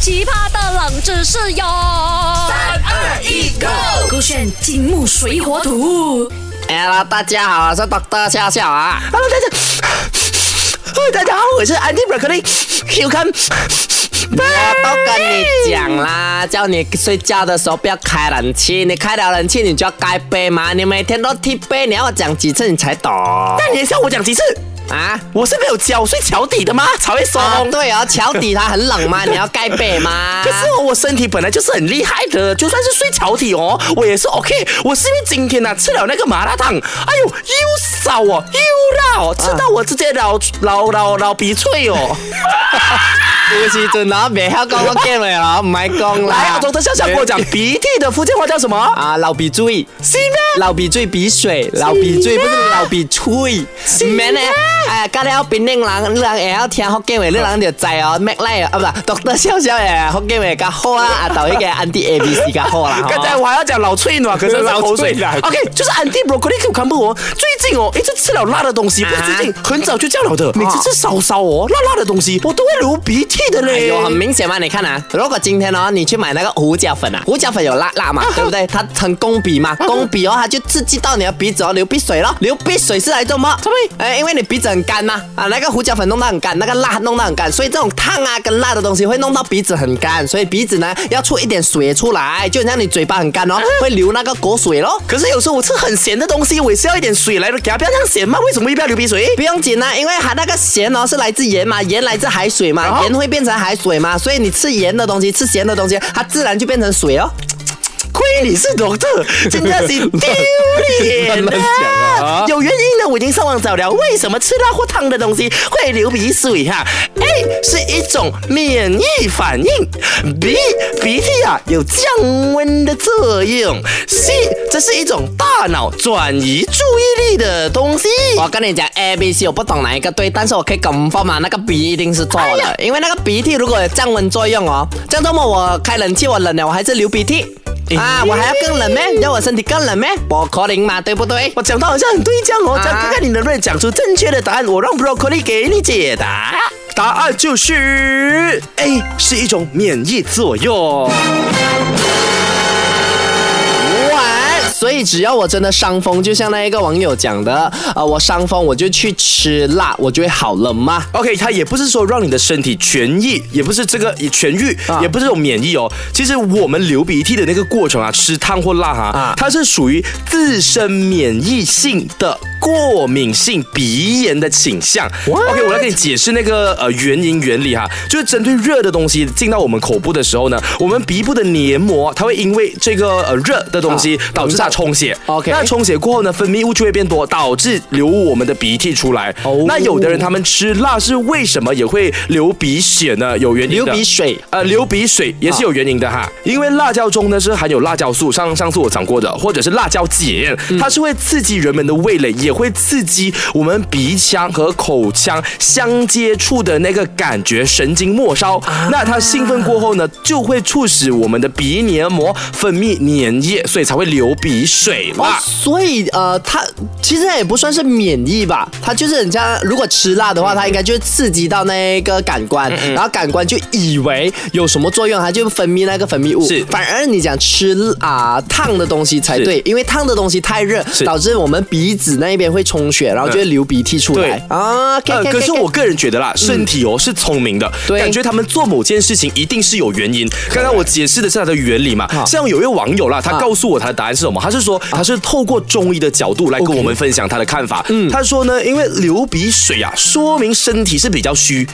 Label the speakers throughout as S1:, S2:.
S1: 奇葩的冷知识哟！三
S2: 二一，Go！
S1: 勾选金木水火土。
S3: Hello，大家好，我是 Doctor 笑笑啊。
S2: Hello，大家，嗨，大家好，我是 Andy Broccoli Q 看。
S3: 我都跟你讲啦，叫你睡觉的时候不要开冷气，你开了冷气你就要盖被嘛，你每天都踢被，你要我讲几次你才懂
S2: 那你也像我讲几次？
S3: 啊？
S2: 我是没有脚睡桥底的吗？才会松。
S3: 哦，对哦，桥底它很冷嘛，你要盖被吗。
S2: 可是哦我身体本来就是很厉害的，就算是睡桥底哦，我也是 OK。我是因为今天呢、吃了那个麻辣烫，哎呦，又少哦，又辣哦，吃到我直接老老老老鼻脆哦。
S3: 有时阵啊，别晓讲我见了哦，唔係講啦。
S2: 来，阿总的笑笑跟我讲，鼻涕的福建话叫什么？
S3: 啊，老鼻水，
S2: 是咩？
S3: 老鼻水鼻水，老鼻水不是老鼻吹，唔免咧。哎，隔了邊啲人，你人也要听福建话，你人就知哦，麥嚟啊，不是，讀得少少诶，福建話較好啦，啊，到一个 Andy A B C 较好啦。
S2: 刚才我还要讲老脆呢，可是老口水。OK，就是 Andy Broccoli Q 看不哦，最近哦一直吃了辣的东西，不是最近很早就叫了的，每次吃烧烧哦辣辣的东西，我都会流鼻涕的
S3: 哎
S2: 嘞。
S3: 呦，很明显嘛，你看啊，如果今天哦，你去买那个胡椒粉啊，胡椒粉有辣辣嘛，对不对？它很攻鼻嘛，攻鼻哦，它就刺激到你的鼻子哦，流鼻水咯。流鼻水是来做么？
S2: 什么
S3: 哎，因为你鼻子很干嘛，啊，那个胡椒粉弄到很干，那个辣弄到很干，所以这种烫啊跟辣的东西会弄到鼻子很干，所以鼻子呢要出一点水出来，就很像你嘴巴很干哦，会流那个果水咯。
S2: 可是有时候我吃很咸的东西，我也是要一点水来的，给它不要这样咸嘛。为什么一定要流鼻水？
S3: 不用紧啊，因为它那个咸哦是来自盐嘛，盐来自海水嘛，
S2: 哦
S3: 盐会变成海水嘛，所以你吃盐的东西，吃咸的东西，它自然就变成水哦。
S2: 亏你是 doctor，真的是 丢脸
S3: 啊
S2: 有原因的，我已经上网找了，为什么吃辣或烫的东西会流鼻水哈？A 是一种免疫反应，B 鼻涕啊有降温的作用，C 这是一种大脑转移注意力的东西。
S3: 我跟你讲，A、B、C 我不懂哪一个对，但是我可以 confirm 嘛，那个 B 一定是错的，
S2: 哎
S3: 因为那个鼻涕如果有降温作用哦，这样这么我开冷气我冷了，我还是流鼻涕。啊，我还要更冷咩？要我身体更冷咩？不可能嘛，对不对？
S2: 我讲到好像很对这样哦，
S3: 啊
S2: 这样看看你能不能讲出正确的答案。我让 Broccoli 给你解答，答案就是 A 是一种免疫作用。
S3: 完，所以只要我真的伤风，就像那一个网友讲的，呃，我伤风我就去吃辣，我就会好了吗
S2: ？OK，他也不是说让你的身体痊愈，也不是这个痊愈，
S3: 啊
S2: 也不是这种免疫哦。其实我们流鼻涕的那个过程啊，吃烫或辣哈、
S3: 啊
S2: 它是属于自身免疫性的过敏性鼻炎的倾向。What？OK，我来给你解释那个呃原因原理哈，就是针对热的东西进到我们口部的时候呢，我们鼻部的黏膜它会因为这个呃热的东西
S3: 啊
S2: 导致它充血。
S3: OK
S2: 那充血过后呢，分泌物就会变多，导致流我们的鼻涕出来。
S3: 哦
S2: 那有的人他们吃辣是为什么也会流鼻血呢？有原因的。
S3: 流鼻水
S2: 呃，流鼻水也是有原因的哈，因为辣椒中呢是含有辣椒素，上上次我讲过的，或者是辣椒碱，它是会刺激人们的味蕾，也会刺激我们鼻腔和口腔相接触的那个感觉神经末梢。那它兴奋过后呢，就会促使我们的鼻黏膜分泌粘液，所以才会流鼻水
S3: 哦。，所以呃，它其实它也不算是免疫吧，它就是人家如果吃辣的话，它应该就会刺激到那个感官，然后感官就以为有什么作用，它就分泌那个分泌物。
S2: 是。
S3: 反而你讲吃啊、烫的东西才对，因为烫的东西太热，导致我们鼻子那边会充血，然后就会流鼻涕出来。
S2: 对。
S3: 啊，
S2: 可是我个人觉得啦，身体哦是聪明的，
S3: 对。
S2: 感觉他们做某件事情一定是有原因。刚刚我解释的是它的原理嘛，像有一位网友啦，他
S3: 啊。
S2: 告诉我他的答案是什么，他是说他是透过中医的角度来跟我们分享他的看法。嗯，他说呢，因为流鼻水啊，说明身体是比较虚，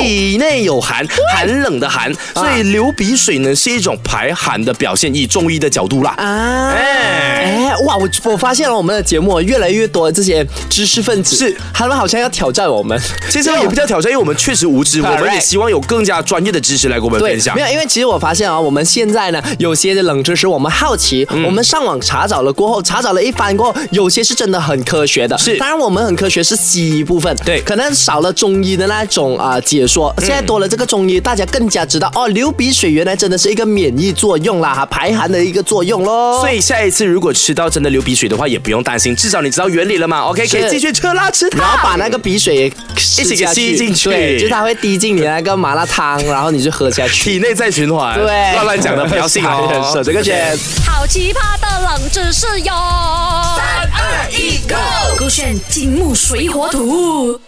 S2: 体内有寒，寒冷的寒，所以流鼻水呢是一种排寒的表现，以中医的角度啦。
S3: 啊，
S2: 哎
S3: 哎，哇！我我发现了我们的节目越来越多的这些知识分子，
S2: 是
S3: 他们好像要挑战我们。
S2: 其实也不叫挑战，因为我们确实无知，我们也希望有更加专业的知识来跟我们分，享
S3: 没。有，因为其实我发现啊，我们现在呢，有些的冷知识我们好奇，我们上网查查找了过后，查找了一番过后，有些是真的很科学的。
S2: 是
S3: 当然我们很科学是西医部分，
S2: 对
S3: 可能少了中医的那种啊、解说。现在多了这个中医，大家更加知道哦，流鼻水原来真的是一个免疫作用啦，哈，排寒的一个作用喽。
S2: 所以下一次如果吃到真的流鼻水的话，也不用担心，至少你知道原理了嘛？OK，可以继续吃啦，吃它。
S3: 然后把那个鼻水也
S2: 一起给吸进去
S3: 对，就它会滴进你那个麻辣汤，然后你就喝下去。
S2: 体内再循环。
S3: 对，
S2: 乱乱讲的不要信哦。
S3: 手这个圈。
S1: 好奇葩的冷只是有！三二一，Go！勾选金木水火土。